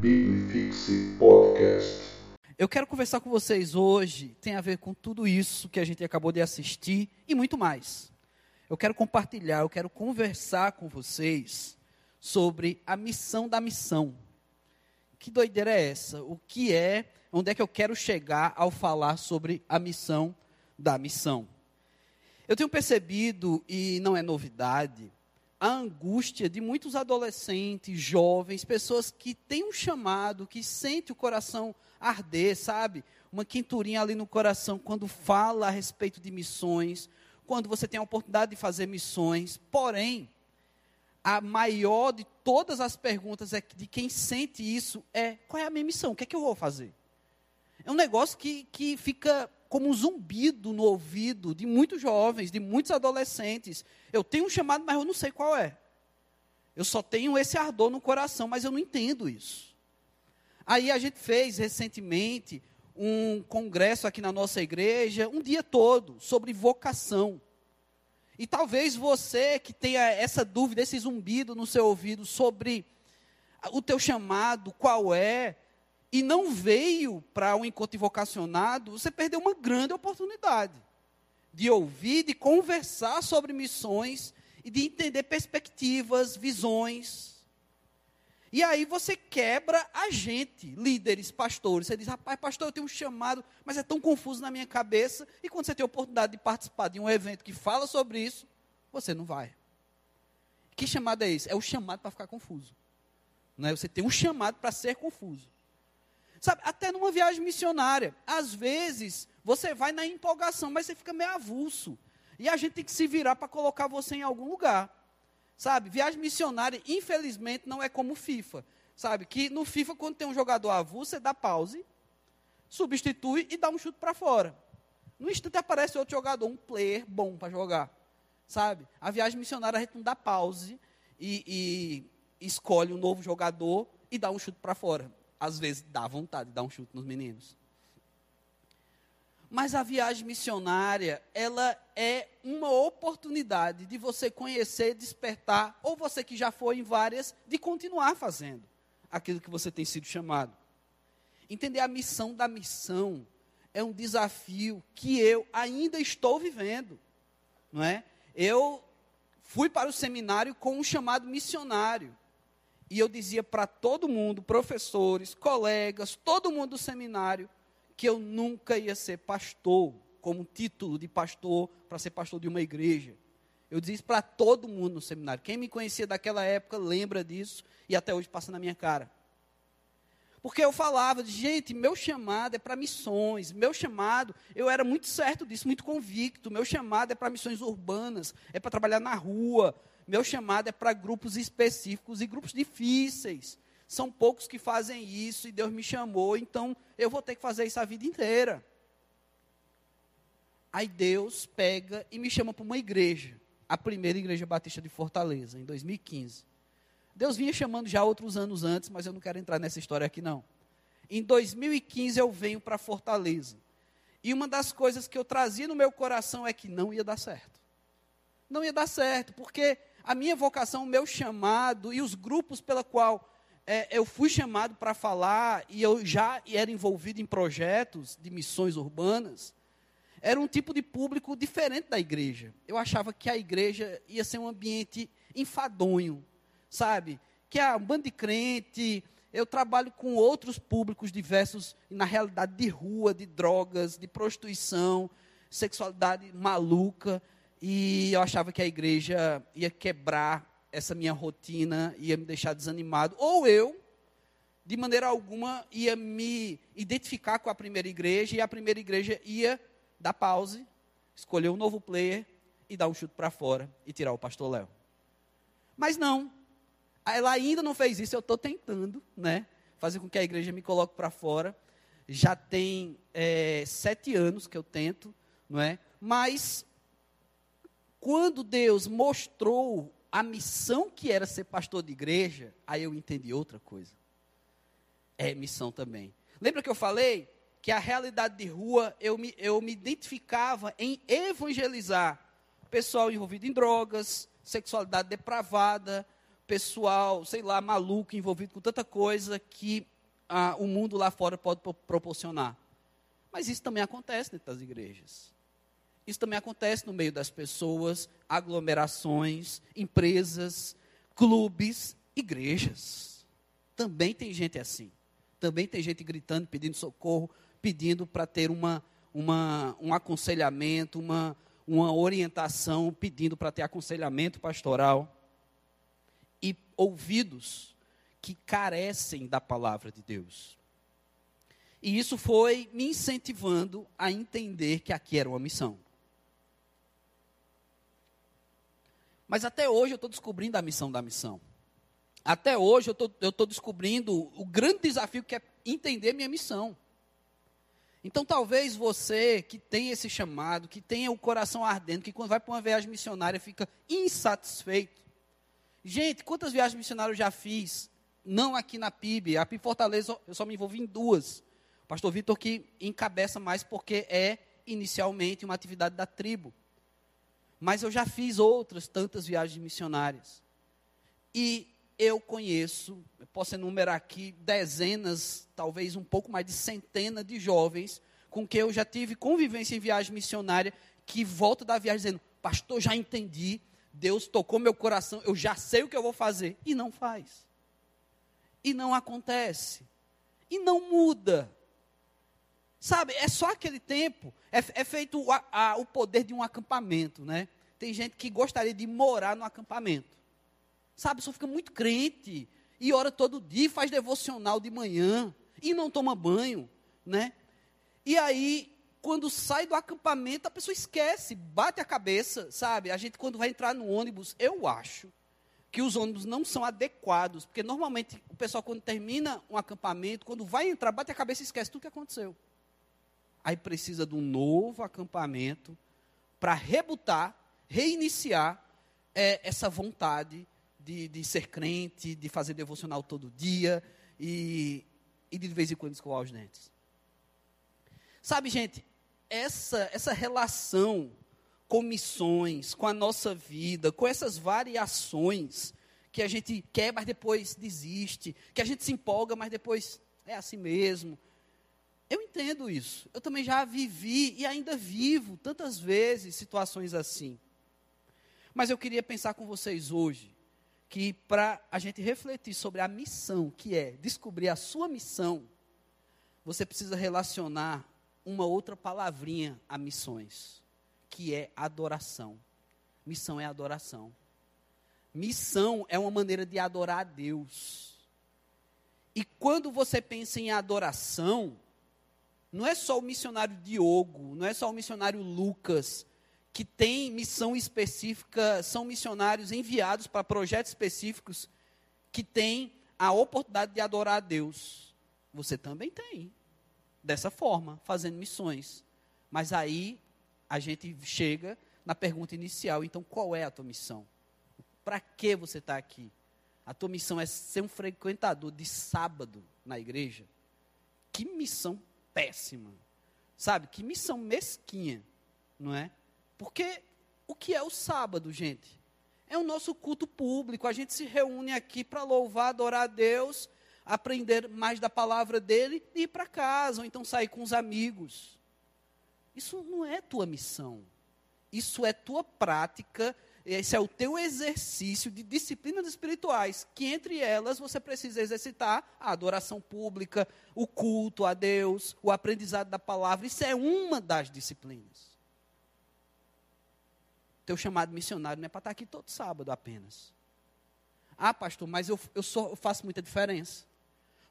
Bibifixe Podcast. Eu quero conversar com vocês hoje, tem a ver com tudo isso que a gente acabou de assistir e muito mais. Eu quero compartilhar, eu quero conversar com vocês sobre a missão da missão. Que doideira é essa? O que é, onde é que eu quero chegar ao falar sobre a missão da missão? Eu tenho percebido, e não é novidade, a angústia de muitos adolescentes, jovens, pessoas que têm um chamado, que sentem o coração arder, sabe? Uma quinturinha ali no coração quando fala a respeito de missões, quando você tem a oportunidade de fazer missões. Porém, a maior de todas as perguntas é de quem sente isso é: qual é a minha missão? O que é que eu vou fazer? É um negócio que, que fica como um zumbido no ouvido de muitos jovens, de muitos adolescentes. Eu tenho um chamado, mas eu não sei qual é. Eu só tenho esse ardor no coração, mas eu não entendo isso. Aí a gente fez recentemente um congresso aqui na nossa igreja, um dia todo, sobre vocação. E talvez você que tenha essa dúvida, esse zumbido no seu ouvido sobre o teu chamado, qual é, e não veio para um encontro vocacionado, você perdeu uma grande oportunidade de ouvir, de conversar sobre missões e de entender perspectivas, visões. E aí você quebra a gente, líderes, pastores. Você diz, rapaz, pastor, eu tenho um chamado, mas é tão confuso na minha cabeça. E quando você tem a oportunidade de participar de um evento que fala sobre isso, você não vai. Que chamado é esse? É o chamado para ficar confuso. Não é? Você tem um chamado para ser confuso. Sabe, até numa viagem missionária. Às vezes, você vai na empolgação, mas você fica meio avulso. E a gente tem que se virar para colocar você em algum lugar. Sabe, viagem missionária, infelizmente, não é como FIFA. Sabe, que no FIFA, quando tem um jogador avulso, você dá pause, substitui e dá um chute para fora. No instante aparece outro jogador, um player bom para jogar. Sabe, a viagem missionária a gente não dá pause e, e escolhe um novo jogador e dá um chute para fora às vezes dá vontade de dar um chute nos meninos. Mas a viagem missionária, ela é uma oportunidade de você conhecer, despertar, ou você que já foi em várias, de continuar fazendo aquilo que você tem sido chamado. Entender a missão da missão é um desafio que eu ainda estou vivendo, não é? Eu fui para o seminário com um chamado missionário. E eu dizia para todo mundo, professores, colegas, todo mundo do seminário, que eu nunca ia ser pastor, como título de pastor, para ser pastor de uma igreja. Eu dizia isso para todo mundo no seminário. Quem me conhecia daquela época lembra disso e até hoje passa na minha cara. Porque eu falava, de, gente, meu chamado é para missões, meu chamado, eu era muito certo disso, muito convicto, meu chamado é para missões urbanas, é para trabalhar na rua, meu chamado é para grupos específicos e grupos difíceis. São poucos que fazem isso e Deus me chamou, então eu vou ter que fazer isso a vida inteira. Aí Deus pega e me chama para uma igreja, a primeira igreja batista de Fortaleza, em 2015. Deus vinha chamando já outros anos antes, mas eu não quero entrar nessa história aqui não. Em 2015 eu venho para Fortaleza. E uma das coisas que eu trazia no meu coração é que não ia dar certo. Não ia dar certo, porque a minha vocação, o meu chamado e os grupos pela qual é, eu fui chamado para falar e eu já era envolvido em projetos de missões urbanas, era um tipo de público diferente da igreja. Eu achava que a igreja ia ser um ambiente enfadonho, sabe? Que é um bando de crente, eu trabalho com outros públicos diversos, na realidade de rua, de drogas, de prostituição, sexualidade maluca. E eu achava que a igreja ia quebrar essa minha rotina, ia me deixar desanimado. Ou eu, de maneira alguma, ia me identificar com a primeira igreja e a primeira igreja ia dar pause, escolher um novo player e dar um chute para fora e tirar o pastor Léo. Mas não. Ela ainda não fez isso, eu estou tentando, né? Fazer com que a igreja me coloque para fora. Já tem é, sete anos que eu tento, não é? Mas quando Deus mostrou a missão que era ser pastor de igreja, aí eu entendi outra coisa. É missão também. Lembra que eu falei que a realidade de rua eu me, eu me identificava em evangelizar pessoal envolvido em drogas, sexualidade depravada, pessoal, sei lá, maluco, envolvido com tanta coisa que ah, o mundo lá fora pode proporcionar. Mas isso também acontece dentro das igrejas. Isso também acontece no meio das pessoas, aglomerações, empresas, clubes, igrejas. Também tem gente assim. Também tem gente gritando, pedindo socorro, pedindo para ter uma, uma, um aconselhamento, uma, uma orientação, pedindo para ter aconselhamento pastoral. E ouvidos que carecem da palavra de Deus. E isso foi me incentivando a entender que aqui era uma missão. Mas até hoje eu estou descobrindo a missão da missão. Até hoje eu estou descobrindo o grande desafio que é entender minha missão. Então talvez você que tem esse chamado, que tenha o coração ardendo, que quando vai para uma viagem missionária fica insatisfeito. Gente, quantas viagens missionárias eu já fiz? Não aqui na PIB. A PIB Fortaleza eu só me envolvi em duas. Pastor Vitor que encabeça mais porque é inicialmente uma atividade da tribo. Mas eu já fiz outras tantas viagens missionárias. E eu conheço, eu posso enumerar aqui dezenas, talvez um pouco mais de centenas de jovens com que eu já tive convivência em viagem missionária, que volta da viagem dizendo: Pastor, já entendi, Deus tocou meu coração, eu já sei o que eu vou fazer. E não faz. E não acontece. E não muda. Sabe, é só aquele tempo, é, é feito a, o poder de um acampamento, né? Tem gente que gostaria de morar no acampamento. Sabe, só fica muito crente, e ora todo dia, faz devocional de manhã, e não toma banho, né? E aí, quando sai do acampamento, a pessoa esquece, bate a cabeça, sabe? A gente, quando vai entrar no ônibus, eu acho que os ônibus não são adequados, porque normalmente o pessoal, quando termina um acampamento, quando vai entrar, bate a cabeça e esquece tudo que aconteceu. Aí precisa de um novo acampamento para rebutar, reiniciar é, essa vontade de, de, ser crente, de fazer devocional todo dia e, e de, vez em quando escovar os dentes. Sabe, gente, essa, essa relação com missões, com a nossa vida, com essas variações que a gente quer, mas depois desiste, que a gente se empolga, mas depois é assim mesmo, eu entendo isso. Eu também já vivi e ainda vivo tantas vezes situações assim. Mas eu queria pensar com vocês hoje que para a gente refletir sobre a missão, que é descobrir a sua missão, você precisa relacionar uma outra palavrinha a missões, que é adoração. Missão é adoração. Missão é uma maneira de adorar a Deus. E quando você pensa em adoração, não é só o missionário Diogo, não é só o missionário Lucas, que tem missão específica, são missionários enviados para projetos específicos que têm a oportunidade de adorar a Deus. Você também tem, dessa forma, fazendo missões. Mas aí a gente chega na pergunta inicial: então qual é a tua missão? Para que você está aqui? A tua missão é ser um frequentador de sábado na igreja? Que missão péssima. Sabe? Que missão mesquinha, não é? Porque o que é o sábado, gente? É o nosso culto público. A gente se reúne aqui para louvar, adorar a Deus, aprender mais da palavra dele e ir para casa, ou então sair com os amigos. Isso não é tua missão. Isso é tua prática esse é o teu exercício de disciplinas espirituais, que entre elas você precisa exercitar a adoração pública, o culto a Deus, o aprendizado da palavra. Isso é uma das disciplinas. Teu chamado missionário não é para estar aqui todo sábado apenas. Ah, pastor, mas eu, eu, só, eu faço muita diferença.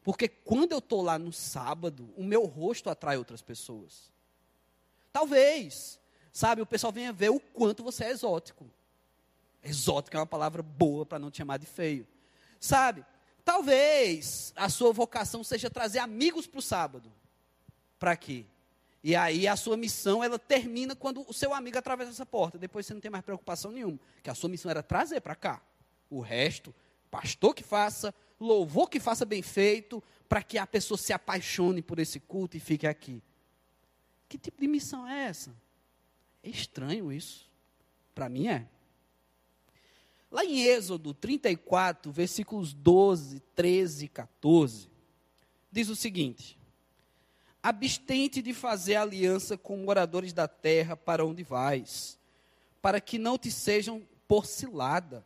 Porque quando eu estou lá no sábado, o meu rosto atrai outras pessoas. Talvez, sabe, o pessoal venha ver o quanto você é exótico. Exótico é uma palavra boa para não te chamar de feio. Sabe? Talvez a sua vocação seja trazer amigos para o sábado. Para quê? E aí a sua missão, ela termina quando o seu amigo atravessa essa porta. Depois você não tem mais preocupação nenhuma. Que a sua missão era trazer para cá. O resto, pastor que faça, louvor que faça bem feito, para que a pessoa se apaixone por esse culto e fique aqui. Que tipo de missão é essa? É estranho isso. Para mim é. Lá em Êxodo 34, versículos 12, 13 e 14, diz o seguinte: Abstente de fazer aliança com moradores da terra para onde vais, para que não te sejam por cilada,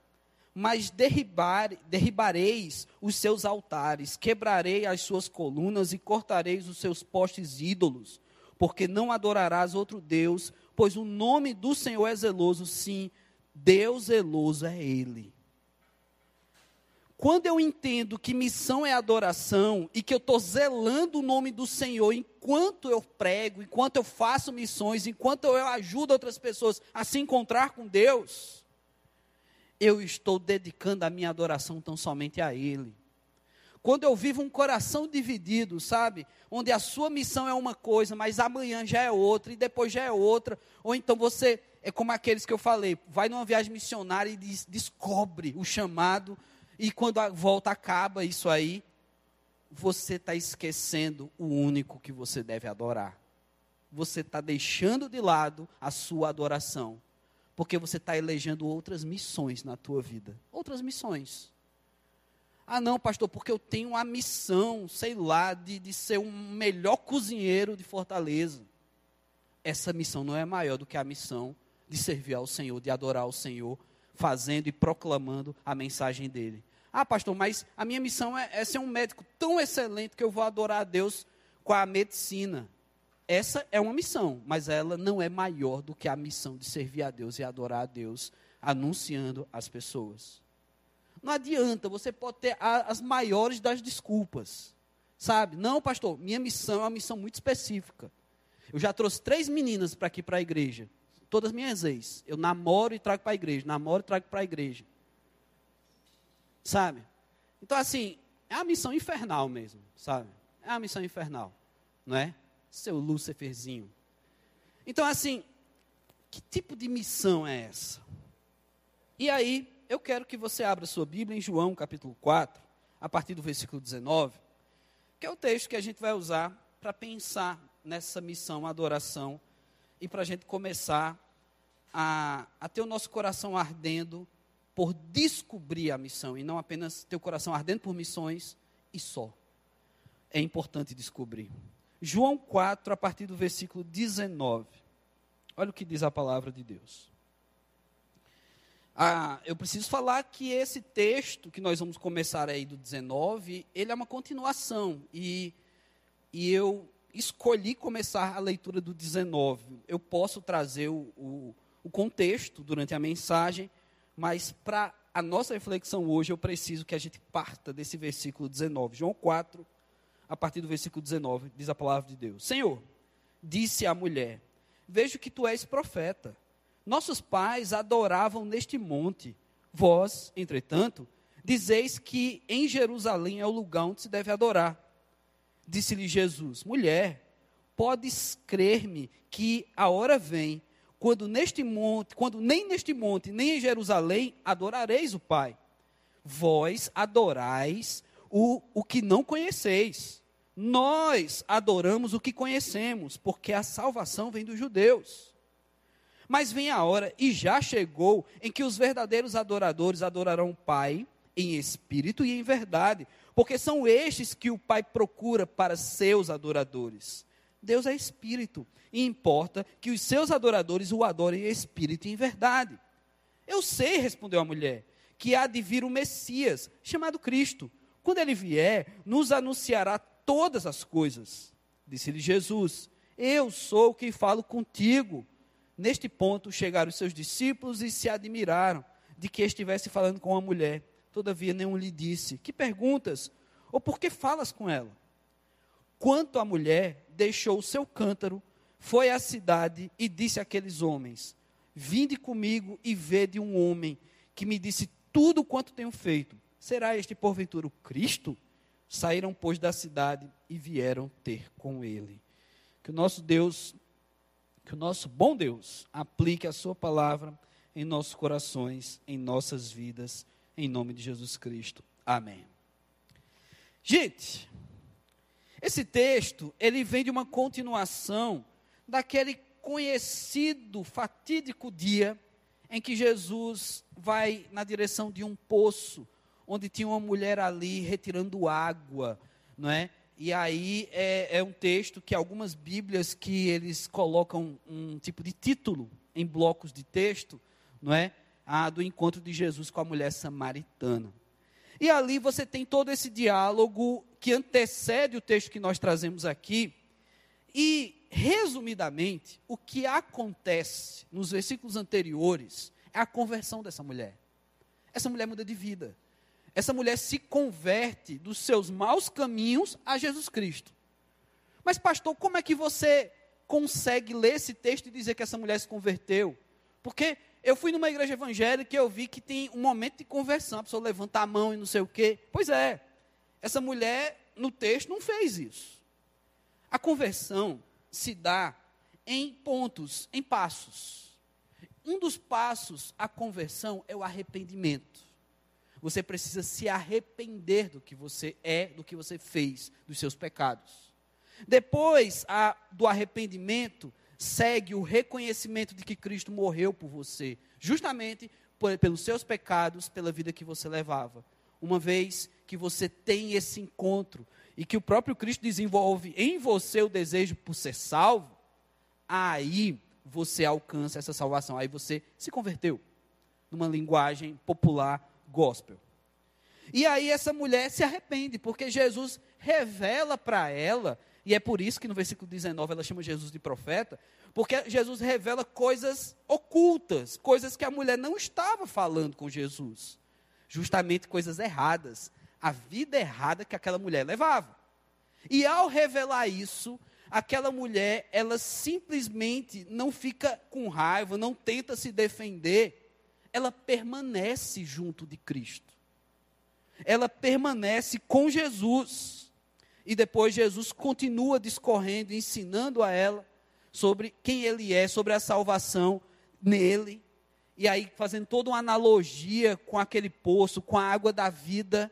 mas derribar, derribareis os seus altares, quebrarei as suas colunas e cortareis os seus postes ídolos, porque não adorarás outro Deus, pois o nome do Senhor é zeloso, sim, Deus zeloso é Ele. Quando eu entendo que missão é adoração e que eu estou zelando o nome do Senhor enquanto eu prego, enquanto eu faço missões, enquanto eu ajudo outras pessoas a se encontrar com Deus, eu estou dedicando a minha adoração tão somente a Ele. Quando eu vivo um coração dividido, sabe? Onde a sua missão é uma coisa, mas amanhã já é outra, e depois já é outra. Ou então você é como aqueles que eu falei, vai numa viagem missionária e diz, descobre o chamado, e quando a volta acaba isso aí, você está esquecendo o único que você deve adorar. Você está deixando de lado a sua adoração, porque você está elegendo outras missões na tua vida. Outras missões. Ah, não, pastor, porque eu tenho a missão, sei lá, de, de ser um melhor cozinheiro de Fortaleza. Essa missão não é maior do que a missão de servir ao Senhor, de adorar ao Senhor, fazendo e proclamando a mensagem dele. Ah, pastor, mas a minha missão é, é ser um médico tão excelente que eu vou adorar a Deus com a medicina. Essa é uma missão, mas ela não é maior do que a missão de servir a Deus e adorar a Deus, anunciando às pessoas. Não adianta, você pode ter as maiores das desculpas. Sabe? Não, pastor, minha missão é uma missão muito específica. Eu já trouxe três meninas para aqui para a igreja. Todas minhas ex. Eu namoro e trago para a igreja. Namoro e trago para a igreja. Sabe? Então, assim, é uma missão infernal mesmo, sabe? É uma missão infernal. Não é? Seu Lúciferzinho. Então, assim, que tipo de missão é essa? E aí, eu quero que você abra sua Bíblia em João capítulo 4, a partir do versículo 19, que é o texto que a gente vai usar para pensar nessa missão, adoração, e para a gente começar a, a ter o nosso coração ardendo por descobrir a missão, e não apenas ter o coração ardendo por missões e só. É importante descobrir. João 4, a partir do versículo 19. Olha o que diz a palavra de Deus. Ah, eu preciso falar que esse texto que nós vamos começar aí do 19, ele é uma continuação. E, e eu escolhi começar a leitura do 19. Eu posso trazer o, o, o contexto durante a mensagem, mas para a nossa reflexão hoje, eu preciso que a gente parta desse versículo 19. João 4, a partir do versículo 19, diz a palavra de Deus: Senhor, disse a mulher: Vejo que tu és profeta. Nossos pais adoravam neste monte. Vós, entretanto, dizeis que em Jerusalém é o lugar onde se deve adorar. Disse-lhe Jesus: Mulher, podes crer-me que a hora vem quando neste monte, quando nem neste monte, nem em Jerusalém adorareis o Pai. Vós adorais o, o que não conheceis. Nós adoramos o que conhecemos, porque a salvação vem dos judeus. Mas vem a hora, e já chegou, em que os verdadeiros adoradores adorarão o Pai em espírito e em verdade, porque são estes que o Pai procura para seus adoradores. Deus é espírito, e importa que os seus adoradores o adorem em espírito e em verdade. Eu sei, respondeu a mulher, que há de vir o Messias, chamado Cristo. Quando ele vier, nos anunciará todas as coisas. Disse-lhe Jesus: Eu sou o que falo contigo. Neste ponto chegaram os seus discípulos e se admiraram de que estivesse falando com uma mulher. Todavia, nenhum lhe disse: Que perguntas? Ou por que falas com ela? Quanto a mulher, deixou o seu cântaro, foi à cidade e disse àqueles homens: Vinde comigo e vede um homem que me disse tudo quanto tenho feito. Será este porventura o Cristo? Saíram, pois, da cidade e vieram ter com ele. Que o nosso Deus que o nosso bom Deus aplique a Sua palavra em nossos corações, em nossas vidas, em nome de Jesus Cristo. Amém. Gente, esse texto, ele vem de uma continuação daquele conhecido, fatídico dia em que Jesus vai na direção de um poço, onde tinha uma mulher ali retirando água, não é? E aí é, é, um texto que algumas Bíblias que eles colocam um tipo de título em blocos de texto, não é? A do encontro de Jesus com a mulher samaritana. E ali você tem todo esse diálogo que antecede o texto que nós trazemos aqui. E, resumidamente, o que acontece nos versículos anteriores é a conversão dessa mulher. Essa mulher muda de vida. Essa mulher se converte dos seus maus caminhos a Jesus Cristo. Mas, pastor, como é que você consegue ler esse texto e dizer que essa mulher se converteu? Porque eu fui numa igreja evangélica e eu vi que tem um momento de conversão, a pessoa levanta a mão e não sei o quê. Pois é, essa mulher no texto não fez isso. A conversão se dá em pontos, em passos. Um dos passos à conversão é o arrependimento. Você precisa se arrepender do que você é, do que você fez, dos seus pecados. Depois a, do arrependimento, segue o reconhecimento de que Cristo morreu por você, justamente pelos seus pecados, pela vida que você levava. Uma vez que você tem esse encontro e que o próprio Cristo desenvolve em você o desejo por ser salvo, aí você alcança essa salvação, aí você se converteu, numa linguagem popular gospel. E aí essa mulher se arrepende, porque Jesus revela para ela, e é por isso que no versículo 19 ela chama Jesus de profeta, porque Jesus revela coisas ocultas, coisas que a mulher não estava falando com Jesus. Justamente coisas erradas, a vida errada que aquela mulher levava. E ao revelar isso, aquela mulher, ela simplesmente não fica com raiva, não tenta se defender, ela permanece junto de Cristo. Ela permanece com Jesus. E depois Jesus continua discorrendo, ensinando a ela sobre quem ele é, sobre a salvação nele. E aí fazendo toda uma analogia com aquele poço, com a água da vida.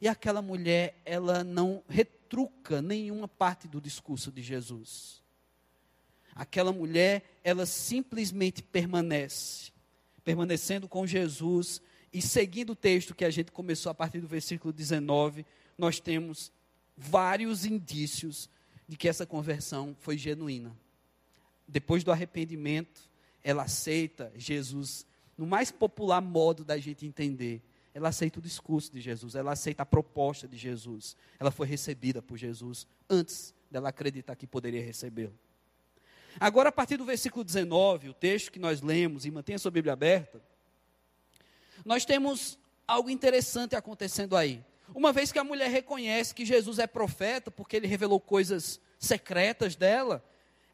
E aquela mulher, ela não retruca nenhuma parte do discurso de Jesus. Aquela mulher, ela simplesmente permanece permanecendo com Jesus e seguindo o texto que a gente começou a partir do versículo 19, nós temos vários indícios de que essa conversão foi genuína. Depois do arrependimento, ela aceita Jesus no mais popular modo da gente entender. Ela aceita o discurso de Jesus, ela aceita a proposta de Jesus. Ela foi recebida por Jesus antes dela acreditar que poderia recebê-lo. Agora, a partir do versículo 19, o texto que nós lemos, e mantenha sua Bíblia aberta, nós temos algo interessante acontecendo aí. Uma vez que a mulher reconhece que Jesus é profeta, porque ele revelou coisas secretas dela,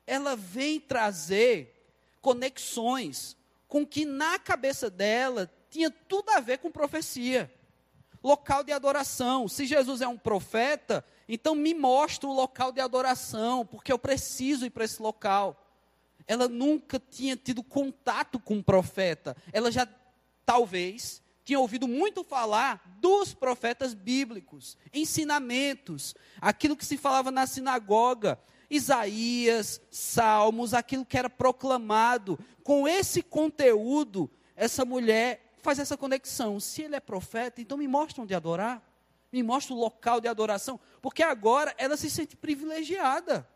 ela vem trazer conexões com que na cabeça dela tinha tudo a ver com profecia. Local de adoração. Se Jesus é um profeta, então me mostra o local de adoração, porque eu preciso ir para esse local. Ela nunca tinha tido contato com um profeta. Ela já, talvez, tinha ouvido muito falar dos profetas bíblicos, ensinamentos, aquilo que se falava na sinagoga, Isaías, Salmos, aquilo que era proclamado. Com esse conteúdo, essa mulher faz essa conexão. Se ele é profeta, então me mostra onde adorar me mostra o local de adoração, porque agora ela se sente privilegiada.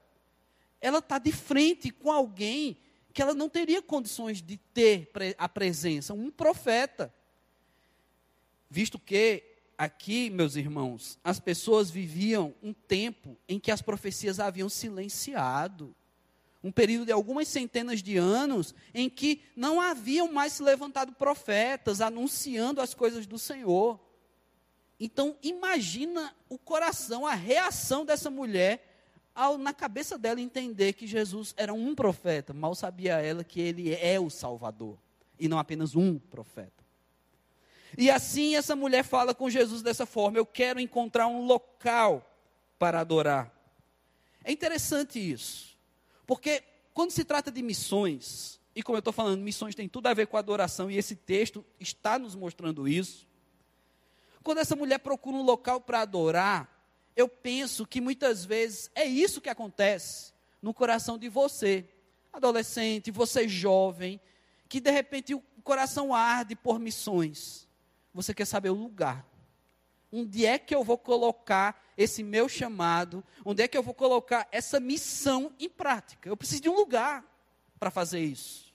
Ela está de frente com alguém que ela não teria condições de ter a presença, um profeta. Visto que aqui, meus irmãos, as pessoas viviam um tempo em que as profecias haviam silenciado. Um período de algumas centenas de anos em que não haviam mais se levantado profetas anunciando as coisas do Senhor. Então, imagina o coração, a reação dessa mulher ao, na cabeça dela, entender que Jesus era um profeta. Mal sabia ela que ele é o Salvador e não apenas um profeta. E assim essa mulher fala com Jesus dessa forma: Eu quero encontrar um local para adorar. É interessante isso, porque quando se trata de missões, e como eu estou falando, missões tem tudo a ver com adoração, e esse texto está nos mostrando isso. Quando essa mulher procura um local para adorar, eu penso que muitas vezes é isso que acontece no coração de você, adolescente, você jovem, que de repente o coração arde por missões. Você quer saber o lugar. Onde é que eu vou colocar esse meu chamado? Onde é que eu vou colocar essa missão em prática? Eu preciso de um lugar para fazer isso.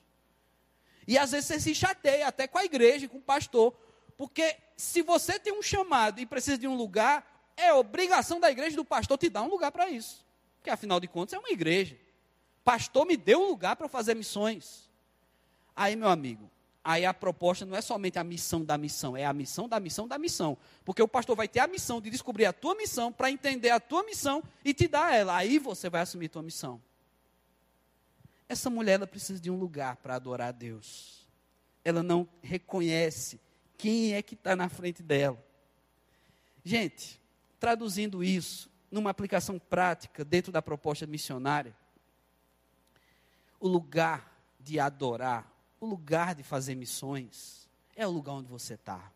E às vezes você se chateia até com a igreja, com o pastor, porque se você tem um chamado e precisa de um lugar, é obrigação da igreja do pastor te dar um lugar para isso. Porque afinal de contas é uma igreja. Pastor me deu um lugar para fazer missões. Aí, meu amigo, aí a proposta não é somente a missão da missão, é a missão da missão da missão. Porque o pastor vai ter a missão de descobrir a tua missão, para entender a tua missão e te dar ela. Aí você vai assumir a tua missão. Essa mulher ela precisa de um lugar para adorar a Deus. Ela não reconhece quem é que está na frente dela. Gente, traduzindo isso numa aplicação prática dentro da proposta missionária, o lugar de adorar, o lugar de fazer missões, é o lugar onde você está.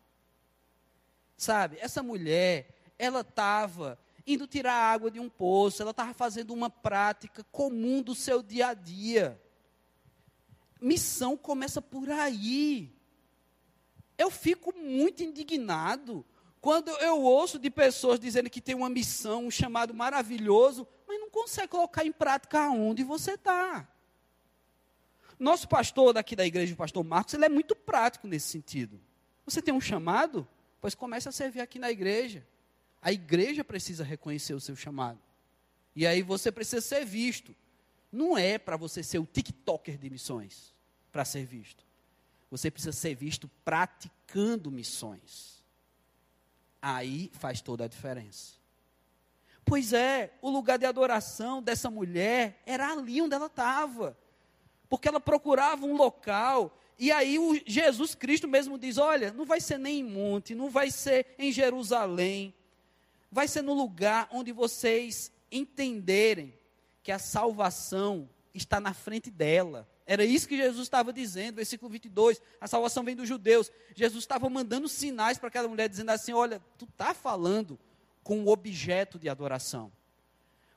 Sabe, essa mulher, ela estava indo tirar água de um poço, ela estava fazendo uma prática comum do seu dia a dia. Missão começa por aí. Eu fico muito indignado quando eu ouço de pessoas dizendo que tem uma missão, um chamado maravilhoso, mas não consegue colocar em prática onde você está. Nosso pastor daqui da igreja, o pastor Marcos, ele é muito prático nesse sentido. Você tem um chamado? Pois comece a servir aqui na igreja. A igreja precisa reconhecer o seu chamado. E aí você precisa ser visto. Não é para você ser o TikToker de missões para ser visto. Você precisa ser visto praticando missões. Aí faz toda a diferença. Pois é, o lugar de adoração dessa mulher era ali onde ela estava porque ela procurava um local. E aí o Jesus Cristo mesmo diz: olha, não vai ser nem em monte, não vai ser em Jerusalém, vai ser no lugar onde vocês entenderem que a salvação está na frente dela. Era isso que Jesus estava dizendo, versículo 22. A salvação vem dos judeus. Jesus estava mandando sinais para aquela mulher, dizendo assim: Olha, tu está falando com o objeto de adoração.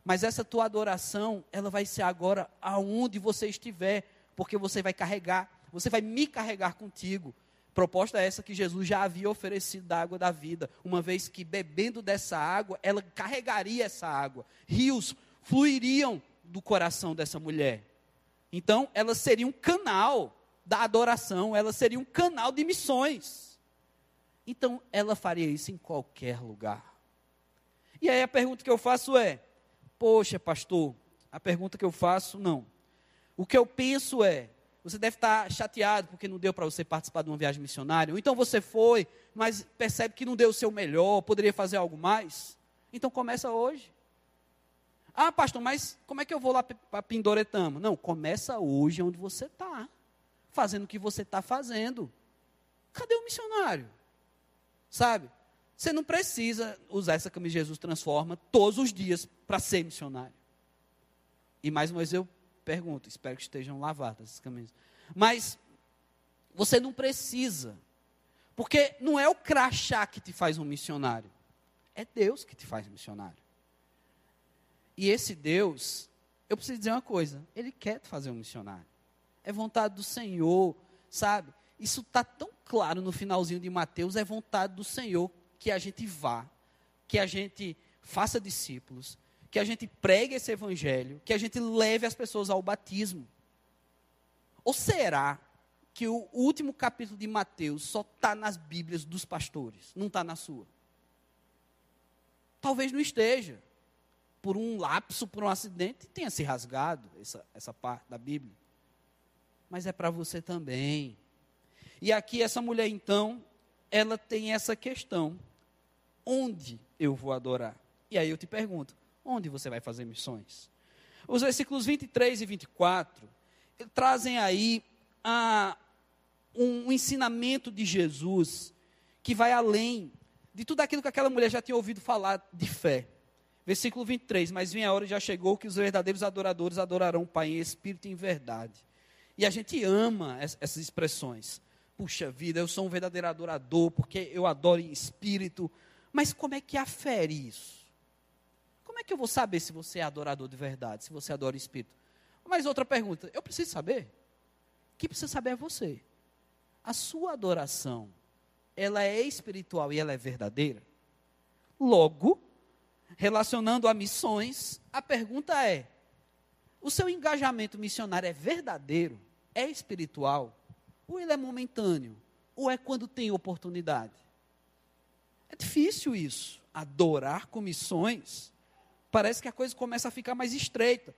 Mas essa tua adoração, ela vai ser agora aonde você estiver, porque você vai carregar, você vai me carregar contigo. Proposta é essa que Jesus já havia oferecido da água da vida, uma vez que bebendo dessa água, ela carregaria essa água. Rios fluiriam do coração dessa mulher. Então, ela seria um canal da adoração, ela seria um canal de missões. Então, ela faria isso em qualquer lugar. E aí a pergunta que eu faço é: Poxa, pastor, a pergunta que eu faço, não. O que eu penso é, você deve estar chateado porque não deu para você participar de uma viagem missionária, ou então você foi, mas percebe que não deu o seu melhor, poderia fazer algo mais. Então começa hoje. Ah, pastor, mas como é que eu vou lá para Pindoretama? Não, começa hoje onde você está, fazendo o que você está fazendo. Cadê o missionário? Sabe? Você não precisa usar essa camisa de Jesus Transforma todos os dias para ser missionário. E mais uma vez eu pergunto, espero que estejam lavadas essas camisas. Mas você não precisa. Porque não é o crachá que te faz um missionário. É Deus que te faz missionário. E esse Deus, eu preciso dizer uma coisa, ele quer te fazer um missionário. É vontade do Senhor, sabe? Isso está tão claro no finalzinho de Mateus, é vontade do Senhor que a gente vá, que a gente faça discípulos, que a gente pregue esse evangelho, que a gente leve as pessoas ao batismo. Ou será que o último capítulo de Mateus só está nas Bíblias dos pastores, não está na sua? Talvez não esteja. Por um lapso, por um acidente, tenha se rasgado essa, essa parte da Bíblia. Mas é para você também. E aqui essa mulher, então, ela tem essa questão onde eu vou adorar? E aí eu te pergunto, onde você vai fazer missões? Os versículos 23 e 24 trazem aí a, um, um ensinamento de Jesus que vai além de tudo aquilo que aquela mulher já tinha ouvido falar de fé. Versículo 23, mas vem a hora já chegou que os verdadeiros adoradores adorarão o Pai em espírito e em verdade. E a gente ama essas expressões. Puxa vida, eu sou um verdadeiro adorador, porque eu adoro em espírito, mas como é que afere isso? Como é que eu vou saber se você é adorador de verdade, se você adora o Espírito? Mas outra pergunta, eu preciso saber? Quem precisa saber é você. a sua adoração, ela é espiritual e ela é verdadeira? Logo, relacionando a missões, a pergunta é: o seu engajamento missionário é verdadeiro? É espiritual? Ou ele é momentâneo? Ou é quando tem oportunidade? É difícil isso. Adorar com missões, parece que a coisa começa a ficar mais estreita.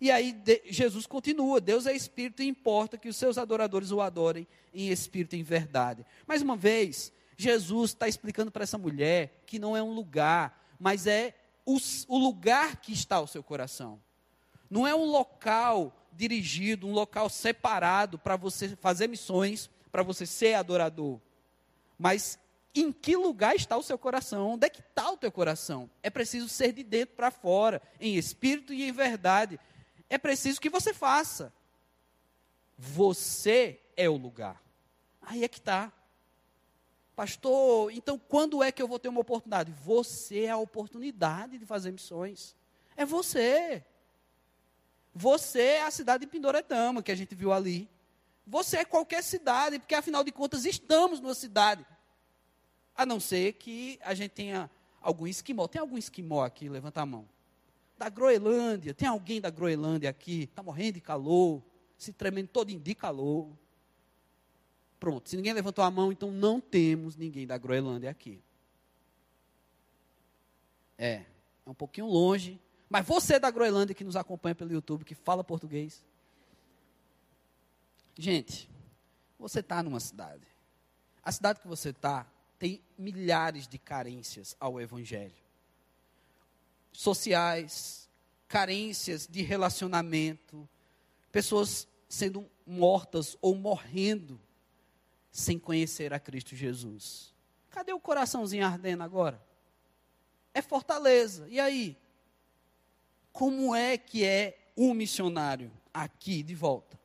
E aí de, Jesus continua: Deus é espírito e importa que os seus adoradores o adorem em espírito e em verdade. Mais uma vez, Jesus está explicando para essa mulher que não é um lugar, mas é o, o lugar que está o seu coração. Não é um local dirigido, um local separado para você fazer missões, para você ser adorador. Mas em que lugar está o seu coração? Onde é que está o teu coração? É preciso ser de dentro para fora, em espírito e em verdade. É preciso que você faça. Você é o lugar. Aí é que está. Pastor, então quando é que eu vou ter uma oportunidade? Você é a oportunidade de fazer missões. É você. Você é a cidade de Pindoretama, que a gente viu ali. Você é qualquer cidade, porque afinal de contas estamos numa cidade. A não ser que a gente tenha algum esquimó. Tem algum esquimó aqui? Levanta a mão. Da Groenlândia. Tem alguém da Groenlândia aqui? Está morrendo de calor. Se tremendo todo de calor. Pronto, se ninguém levantou a mão, então não temos ninguém da Groenlândia aqui. É, é um pouquinho longe, mas você da Groenlândia que nos acompanha pelo YouTube, que fala português. Gente, você está numa cidade. A cidade que você está tem milhares de carências ao Evangelho. Sociais, carências de relacionamento, pessoas sendo mortas ou morrendo sem conhecer a Cristo Jesus. Cadê o coraçãozinho ardendo agora? É fortaleza. E aí? Como é que é o missionário aqui de volta?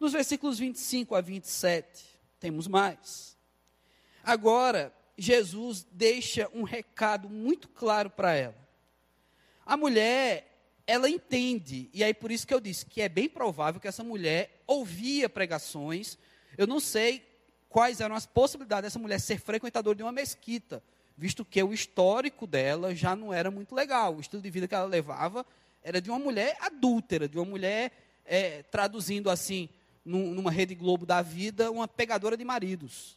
Nos versículos 25 a 27, temos mais. Agora, Jesus deixa um recado muito claro para ela. A mulher, ela entende, e aí por isso que eu disse que é bem provável que essa mulher ouvia pregações, eu não sei quais eram as possibilidades dessa mulher ser frequentadora de uma mesquita, visto que o histórico dela já não era muito legal. O estilo de vida que ela levava era de uma mulher adúltera, de uma mulher, é, traduzindo assim, num, numa rede Globo da vida, uma pegadora de maridos.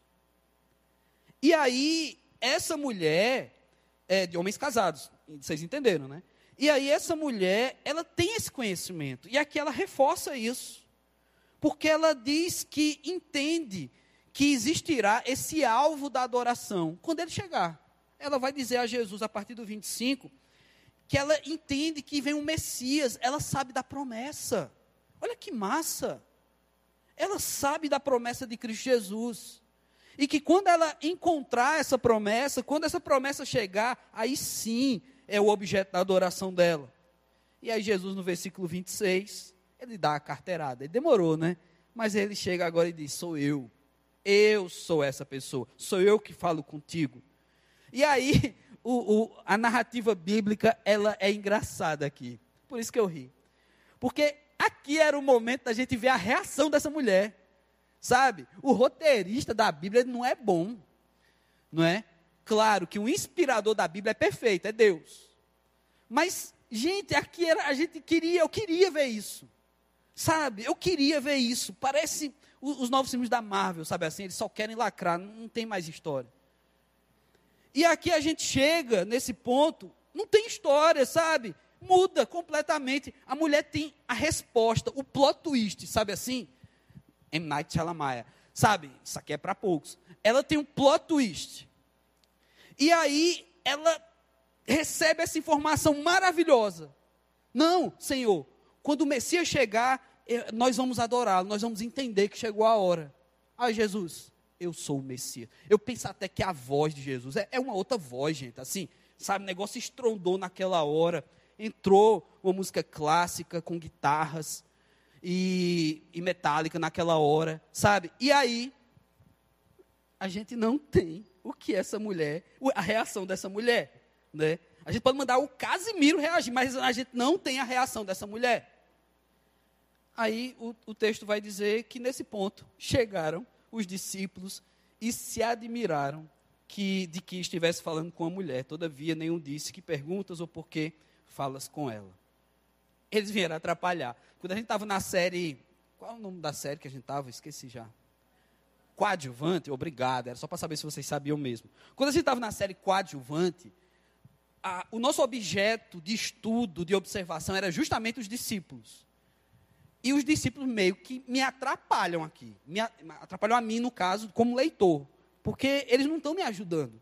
E aí, essa mulher, é, de homens casados, vocês entenderam, né? E aí, essa mulher, ela tem esse conhecimento, e aqui ela reforça isso porque ela diz que entende que existirá esse alvo da adoração quando ele chegar. Ela vai dizer a Jesus, a partir do 25, que ela entende que vem um Messias, ela sabe da promessa. Olha que massa! Ela sabe da promessa de Cristo Jesus. E que quando ela encontrar essa promessa, quando essa promessa chegar, aí sim é o objeto da adoração dela. E aí Jesus, no versículo 26, ele dá a carteirada. Ele demorou, né? Mas ele chega agora e diz: Sou eu. Eu sou essa pessoa. Sou eu que falo contigo. E aí, o, o, a narrativa bíblica, ela é engraçada aqui. Por isso que eu ri. Porque aqui era o momento da gente ver a reação dessa mulher. Sabe? O roteirista da Bíblia não é bom. Não é? Claro que o inspirador da Bíblia é perfeito, é Deus. Mas, gente, aqui era, a gente queria, eu queria ver isso. Sabe, eu queria ver isso. Parece os novos filmes da Marvel, sabe assim? Eles só querem lacrar, não tem mais história. E aqui a gente chega nesse ponto, não tem história, sabe? Muda completamente. A mulher tem a resposta, o plot twist, sabe assim? M. Night Shyamalan. Sabe, isso aqui é para poucos. Ela tem um plot twist. E aí ela recebe essa informação maravilhosa. Não, Senhor, quando o Messias chegar, nós vamos adorá-lo, nós vamos entender que chegou a hora. Ai, Jesus, eu sou o Messias. Eu penso até que a voz de Jesus é, é uma outra voz, gente. Assim, sabe, o negócio estrondou naquela hora. Entrou uma música clássica com guitarras e, e metálica naquela hora, sabe? E aí, a gente não tem o que essa mulher, a reação dessa mulher, né? A gente pode mandar o Casimiro reagir, mas a gente não tem a reação dessa mulher. Aí o, o texto vai dizer que nesse ponto chegaram os discípulos e se admiraram que, de que estivesse falando com a mulher. Todavia, nenhum disse que perguntas ou por que falas com ela. Eles vieram atrapalhar. Quando a gente estava na série. Qual é o nome da série que a gente estava? Esqueci já. Coadjuvante, obrigado. Era só para saber se vocês sabiam mesmo. Quando a gente estava na série Coadjuvante, a, o nosso objeto de estudo, de observação, era justamente os discípulos. E os discípulos meio que me atrapalham aqui. Me atrapalham a mim, no caso, como leitor. Porque eles não estão me ajudando.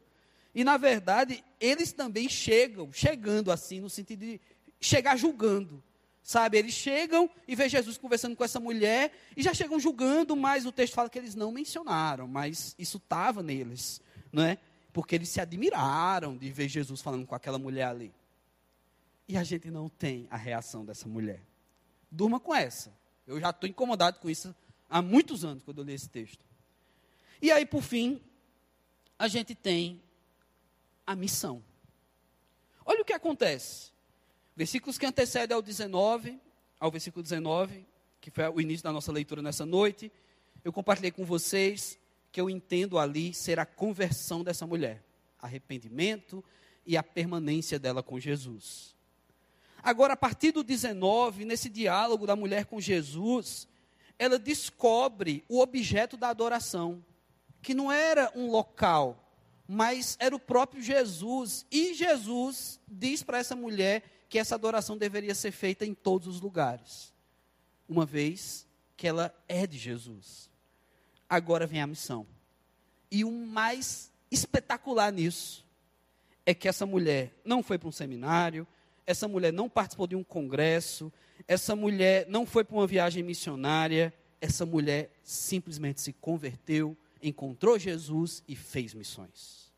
E, na verdade, eles também chegam, chegando assim, no sentido de chegar julgando. Sabe, eles chegam e vê Jesus conversando com essa mulher e já chegam julgando, mas o texto fala que eles não mencionaram, mas isso estava neles, não é? Porque eles se admiraram de ver Jesus falando com aquela mulher ali. E a gente não tem a reação dessa mulher. Durma com essa. Eu já estou incomodado com isso há muitos anos, quando eu li esse texto. E aí, por fim, a gente tem a missão. Olha o que acontece. Versículos que antecedem ao 19, ao versículo 19, que foi o início da nossa leitura nessa noite, eu compartilhei com vocês que eu entendo ali ser a conversão dessa mulher, arrependimento e a permanência dela com Jesus. Agora, a partir do 19, nesse diálogo da mulher com Jesus, ela descobre o objeto da adoração, que não era um local, mas era o próprio Jesus. E Jesus diz para essa mulher que essa adoração deveria ser feita em todos os lugares, uma vez que ela é de Jesus. Agora vem a missão. E o mais espetacular nisso é que essa mulher não foi para um seminário, essa mulher não participou de um congresso, essa mulher não foi para uma viagem missionária, essa mulher simplesmente se converteu, encontrou Jesus e fez missões.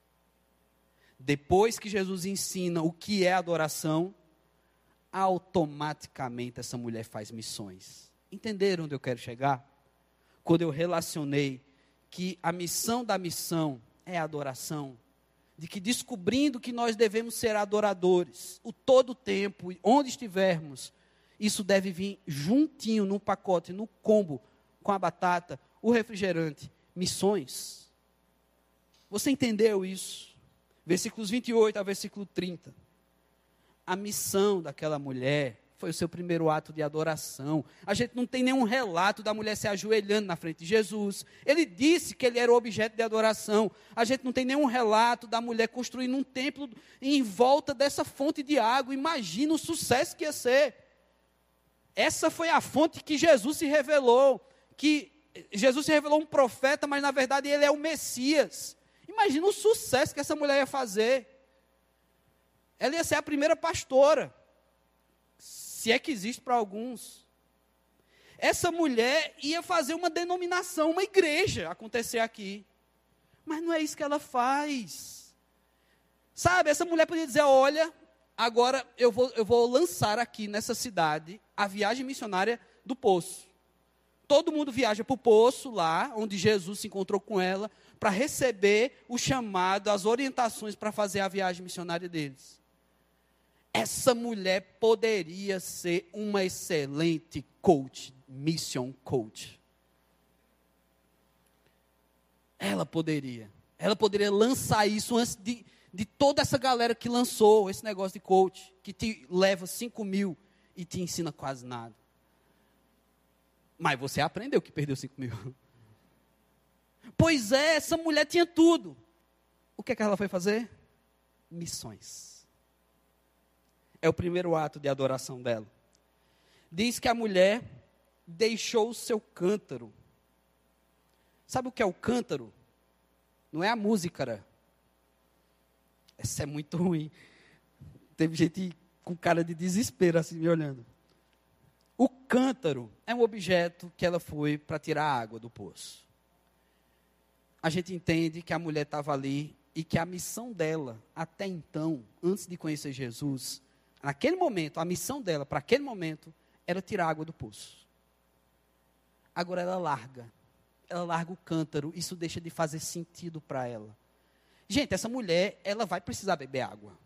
Depois que Jesus ensina o que é adoração, automaticamente essa mulher faz missões. Entenderam onde eu quero chegar? Quando eu relacionei que a missão da missão é a adoração, de que descobrindo que nós devemos ser adoradores o todo tempo, onde estivermos, isso deve vir juntinho no pacote, no combo, com a batata, o refrigerante, missões. Você entendeu isso? Versículos 28 ao versículo 30. A missão daquela mulher foi o seu primeiro ato de adoração. A gente não tem nenhum relato da mulher se ajoelhando na frente de Jesus. Ele disse que ele era o objeto de adoração. A gente não tem nenhum relato da mulher construindo um templo em volta dessa fonte de água. Imagina o sucesso que ia ser. Essa foi a fonte que Jesus se revelou. Que Jesus se revelou um profeta, mas na verdade ele é o Messias. Imagina o sucesso que essa mulher ia fazer. Ela ia ser a primeira pastora se é que existe para alguns. Essa mulher ia fazer uma denominação, uma igreja acontecer aqui. Mas não é isso que ela faz. Sabe, essa mulher podia dizer: olha, agora eu vou, eu vou lançar aqui nessa cidade a viagem missionária do poço. Todo mundo viaja para o poço, lá onde Jesus se encontrou com ela, para receber o chamado, as orientações para fazer a viagem missionária deles. Essa mulher poderia ser uma excelente coach, mission coach. Ela poderia. Ela poderia lançar isso antes de, de toda essa galera que lançou esse negócio de coach, que te leva 5 mil e te ensina quase nada. Mas você aprendeu que perdeu 5 mil. Pois é, essa mulher tinha tudo. O que, é que ela foi fazer? Missões é o primeiro ato de adoração dela. Diz que a mulher deixou o seu cântaro. Sabe o que é o cântaro? Não é a música. Essa é muito ruim. Teve gente com cara de desespero assim me olhando. O cântaro é um objeto que ela foi para tirar a água do poço. A gente entende que a mulher estava ali e que a missão dela, até então, antes de conhecer Jesus, naquele momento, a missão dela para aquele momento era tirar água do poço. Agora ela larga. Ela larga o cântaro, isso deixa de fazer sentido para ela. Gente, essa mulher, ela vai precisar beber água.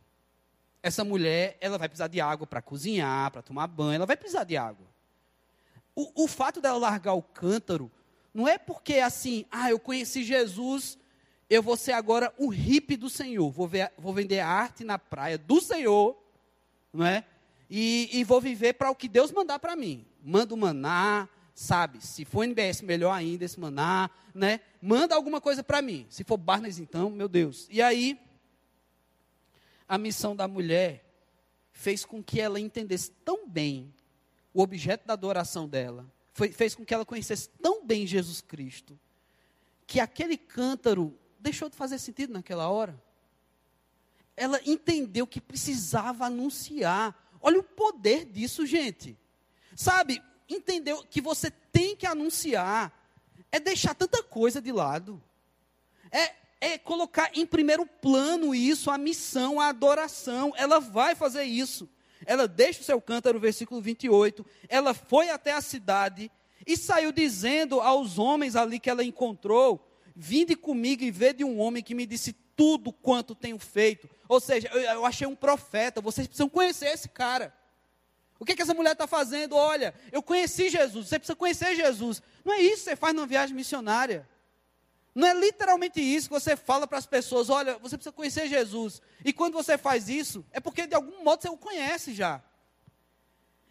Essa mulher, ela vai precisar de água para cozinhar, para tomar banho, ela vai precisar de água. O, o fato dela largar o cântaro Não é porque assim, ah, eu conheci Jesus, eu vou ser agora o hippie do Senhor. Vou, ver, vou vender arte na praia do Senhor, não é? E, e vou viver para o que Deus mandar para mim. Manda o maná, sabe? Se for NBS, melhor ainda esse maná, né? Manda alguma coisa para mim. Se for Barnes, então, meu Deus. E aí, a missão da mulher fez com que ela entendesse tão bem o objeto da adoração dela, foi, fez com que ela conhecesse tão bem Jesus Cristo, que aquele cântaro deixou de fazer sentido naquela hora. Ela entendeu que precisava anunciar. Olha o poder disso, gente. Sabe, entendeu que você tem que anunciar. É deixar tanta coisa de lado. É, é colocar em primeiro plano isso, a missão, a adoração. Ela vai fazer isso. Ela deixa o seu cântaro, versículo 28. Ela foi até a cidade e saiu dizendo aos homens ali que ela encontrou: Vinde comigo e vede um homem que me disse tudo quanto tenho feito. Ou seja, eu, eu achei um profeta, vocês precisam conhecer esse cara. O que, é que essa mulher está fazendo? Olha, eu conheci Jesus, você precisa conhecer Jesus. Não é isso que você faz numa viagem missionária. Não é literalmente isso que você fala para as pessoas: olha, você precisa conhecer Jesus. E quando você faz isso, é porque de algum modo você o conhece já.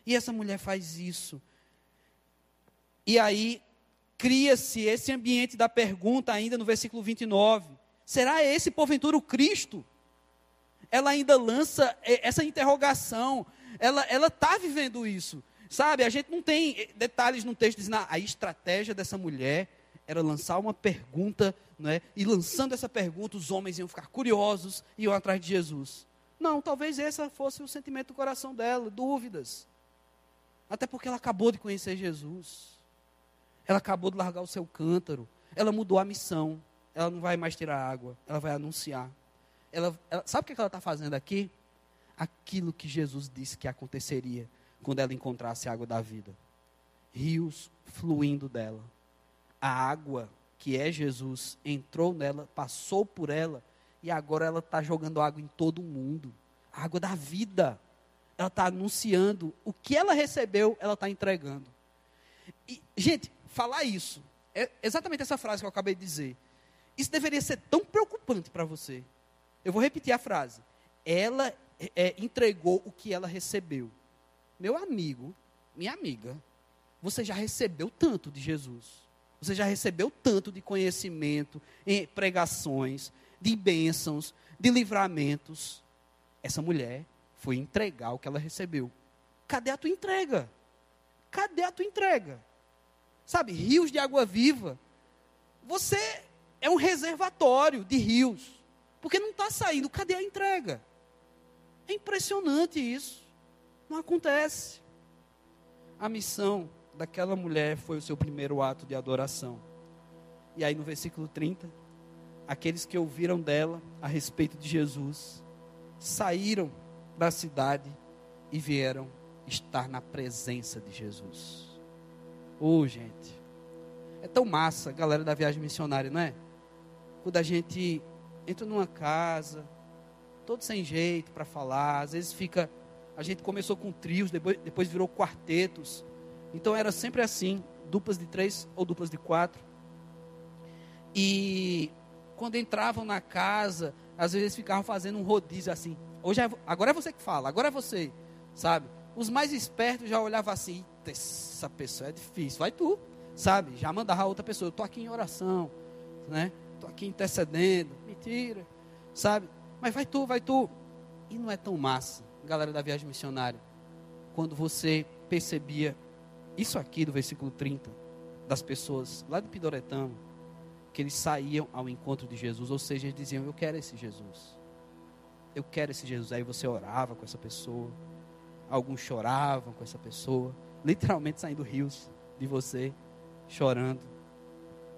E essa mulher faz isso. E aí cria-se esse ambiente da pergunta ainda no versículo 29. Será esse porventura o Cristo? Ela ainda lança essa interrogação. Ela está vivendo isso, sabe? A gente não tem detalhes no texto dizendo a estratégia dessa mulher era lançar uma pergunta, não é? E lançando essa pergunta, os homens iam ficar curiosos e iam atrás de Jesus. Não, talvez esse fosse o sentimento do coração dela, dúvidas. Até porque ela acabou de conhecer Jesus. Ela acabou de largar o seu cântaro. Ela mudou a missão. Ela não vai mais tirar água. Ela vai anunciar. Ela, ela sabe o que ela está fazendo aqui? Aquilo que Jesus disse que aconteceria quando ela encontrasse a água da vida. Rios fluindo dela. A água que é Jesus entrou nela, passou por ela e agora ela está jogando água em todo mundo. A água da vida. Ela está anunciando o que ela recebeu, ela está entregando. E, gente, falar isso, é exatamente essa frase que eu acabei de dizer, isso deveria ser tão preocupante para você. Eu vou repetir a frase. Ela é, entregou o que ela recebeu. Meu amigo, minha amiga, você já recebeu tanto de Jesus. Você já recebeu tanto de conhecimento, em pregações, de bênçãos, de livramentos. Essa mulher foi entregar o que ela recebeu. Cadê a tua entrega? Cadê a tua entrega? sabe, rios de água viva. Você é um reservatório de rios, porque não está saindo. Cadê a entrega? É impressionante isso. Não acontece. A missão daquela mulher foi o seu primeiro ato de adoração. E aí no versículo 30, aqueles que ouviram dela a respeito de Jesus saíram da cidade e vieram estar na presença de Jesus. Ô, oh, gente. É tão massa, galera da viagem missionária, não é? Quando a gente entra numa casa, todo sem jeito para falar, às vezes fica. A gente começou com trios, depois, depois virou quartetos. Então era sempre assim, duplas de três ou duplas de quatro. E quando entravam na casa, às vezes ficavam fazendo um rodízio assim. Hoje é, agora é você que fala, agora é você, sabe? Os mais espertos já olhavam assim, essa pessoa é difícil, vai tu, sabe? Já mandava a outra pessoa, eu estou aqui em oração, né? Estou aqui intercedendo, mentira, sabe? Mas vai tu, vai tu. E não é tão massa, galera da viagem missionária, quando você percebia isso aqui do versículo 30, das pessoas lá de Pidoretama, que eles saíam ao encontro de Jesus, ou seja, eles diziam: Eu quero esse Jesus. Eu quero esse Jesus. Aí você orava com essa pessoa, alguns choravam com essa pessoa, literalmente saindo rios de você, chorando.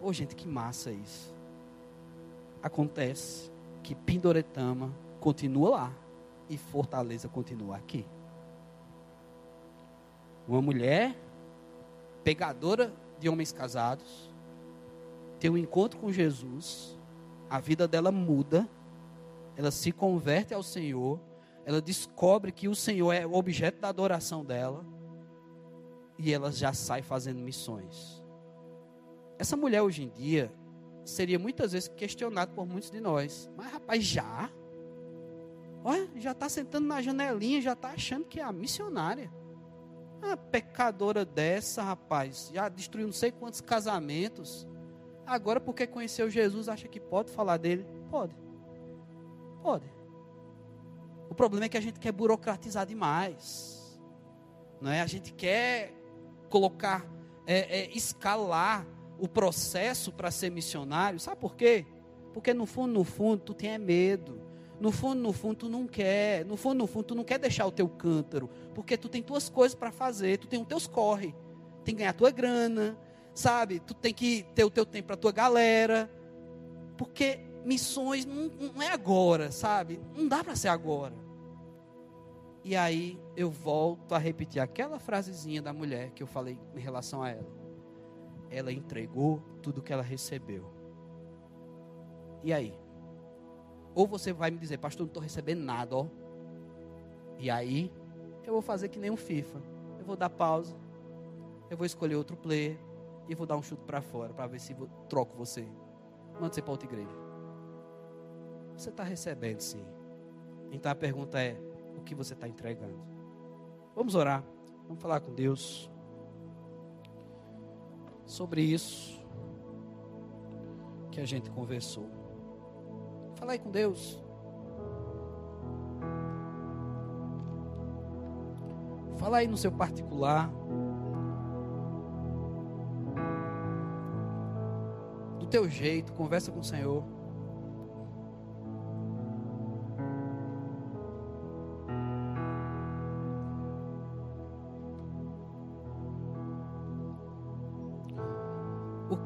Ô oh, gente, que massa isso. Acontece que Pindoretama continua lá e Fortaleza continua aqui. Uma mulher pegadora de homens casados tem um encontro com Jesus, a vida dela muda, ela se converte ao Senhor, ela descobre que o Senhor é o objeto da adoração dela e ela já sai fazendo missões. essa mulher hoje em dia seria muitas vezes questionada por muitos de nós. Mas, rapaz, já? Olha, já está sentando na janelinha, já está achando que é a missionária. Uma pecadora dessa, rapaz, já destruiu não sei quantos casamentos. Agora, porque conheceu Jesus, acha que pode falar dele? Pode. Pode. O problema é que a gente quer burocratizar demais. Não é? A gente quer colocar, é, é, escalar o processo para ser missionário. Sabe por quê? Porque no fundo, no fundo, tu tem medo. No fundo, no fundo, tu não quer. No fundo, no fundo, tu não quer deixar o teu cântaro. Porque tu tem tuas coisas para fazer. Tu tem os teus corre. Tem que ganhar tua grana. Sabe? Tu tem que ter o teu tempo para tua galera. Porque missões não, não é agora, sabe? Não dá para ser agora. E aí eu volto a repetir aquela frasezinha da mulher que eu falei em relação a ela. Ela entregou tudo que ela recebeu. E aí? Ou você vai me dizer, pastor, não estou recebendo nada, ó. E aí, eu vou fazer que nem um FIFA. Eu vou dar pausa. Eu vou escolher outro player. E vou dar um chute para fora para ver se eu troco você. Manda você para outra igreja. Você está recebendo, sim. Então a pergunta é: o que você está entregando? Vamos orar. Vamos falar com Deus sobre isso que a gente conversou. Fala aí com Deus. Fala aí no seu particular. Do teu jeito, conversa com o Senhor.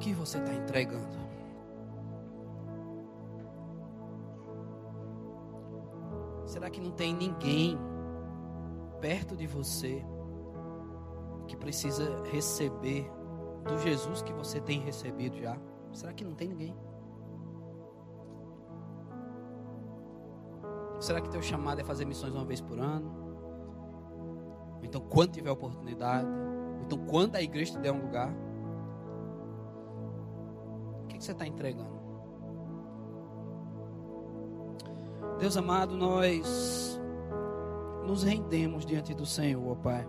Que você está entregando? Será que não tem ninguém perto de você que precisa receber do Jesus que você tem recebido já? Será que não tem ninguém? Será que teu chamado é fazer missões uma vez por ano? Então, quando tiver oportunidade? Então, quando a igreja te der um lugar? Que você está entregando? Deus amado, nós nos rendemos diante do Senhor, ó Pai.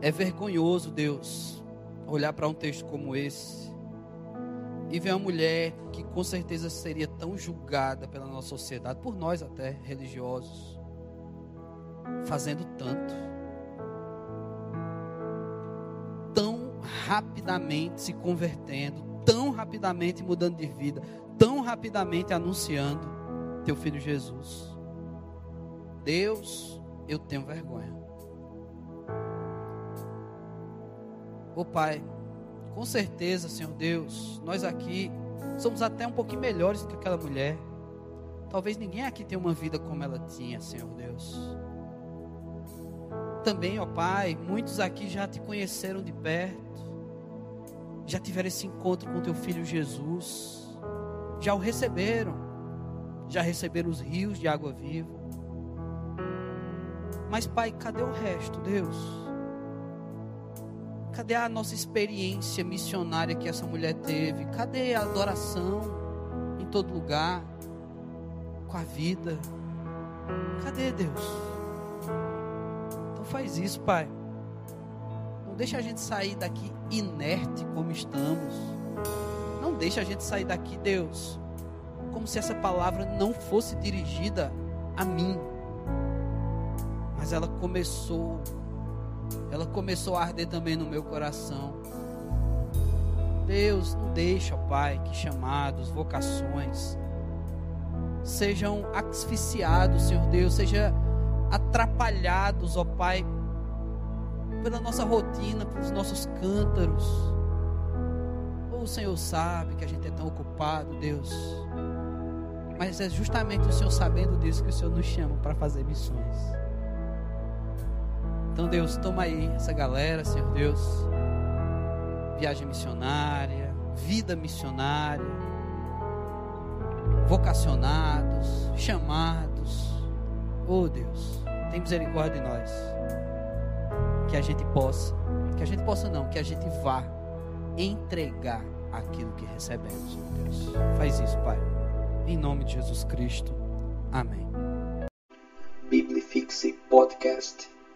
É vergonhoso, Deus, olhar para um texto como esse e ver uma mulher que com certeza seria tão julgada pela nossa sociedade, por nós até religiosos, fazendo tanto, rapidamente se convertendo, tão rapidamente mudando de vida, tão rapidamente anunciando teu filho Jesus. Deus, eu tenho vergonha. Ô Pai, com certeza, Senhor Deus, nós aqui somos até um pouquinho melhores do que aquela mulher. Talvez ninguém aqui tenha uma vida como ela tinha, Senhor Deus. Também, ó Pai, muitos aqui já te conheceram de perto, já tiveram esse encontro com teu filho Jesus já o receberam, já receberam os rios de água viva. Mas, Pai, cadê o resto, Deus? Cadê a nossa experiência missionária que essa mulher teve? Cadê a adoração em todo lugar? Com a vida? Cadê Deus? Então faz isso, Pai. Não deixa a gente sair daqui inerte como estamos não deixa a gente sair daqui, Deus, como se essa palavra não fosse dirigida a mim. Mas ela começou, ela começou a arder também no meu coração. Deus, não deixa, ó Pai, que chamados, vocações sejam asfixiados, Senhor Deus, seja atrapalhados, ó Pai, pela nossa rotina, pelos nossos cântaros o Senhor sabe que a gente é tão ocupado, Deus. Mas é justamente o Senhor sabendo disso que o Senhor nos chama para fazer missões. Então, Deus, toma aí essa galera, Senhor Deus. Viagem missionária, vida missionária, vocacionados, chamados. Oh, Deus, tem misericórdia de nós. Que a gente possa Que a gente possa não, que a gente vá entregar aquilo que recebemos, meu Deus. Faz isso, Pai. Em nome de Jesus Cristo. Amém. Biblifixe Podcast.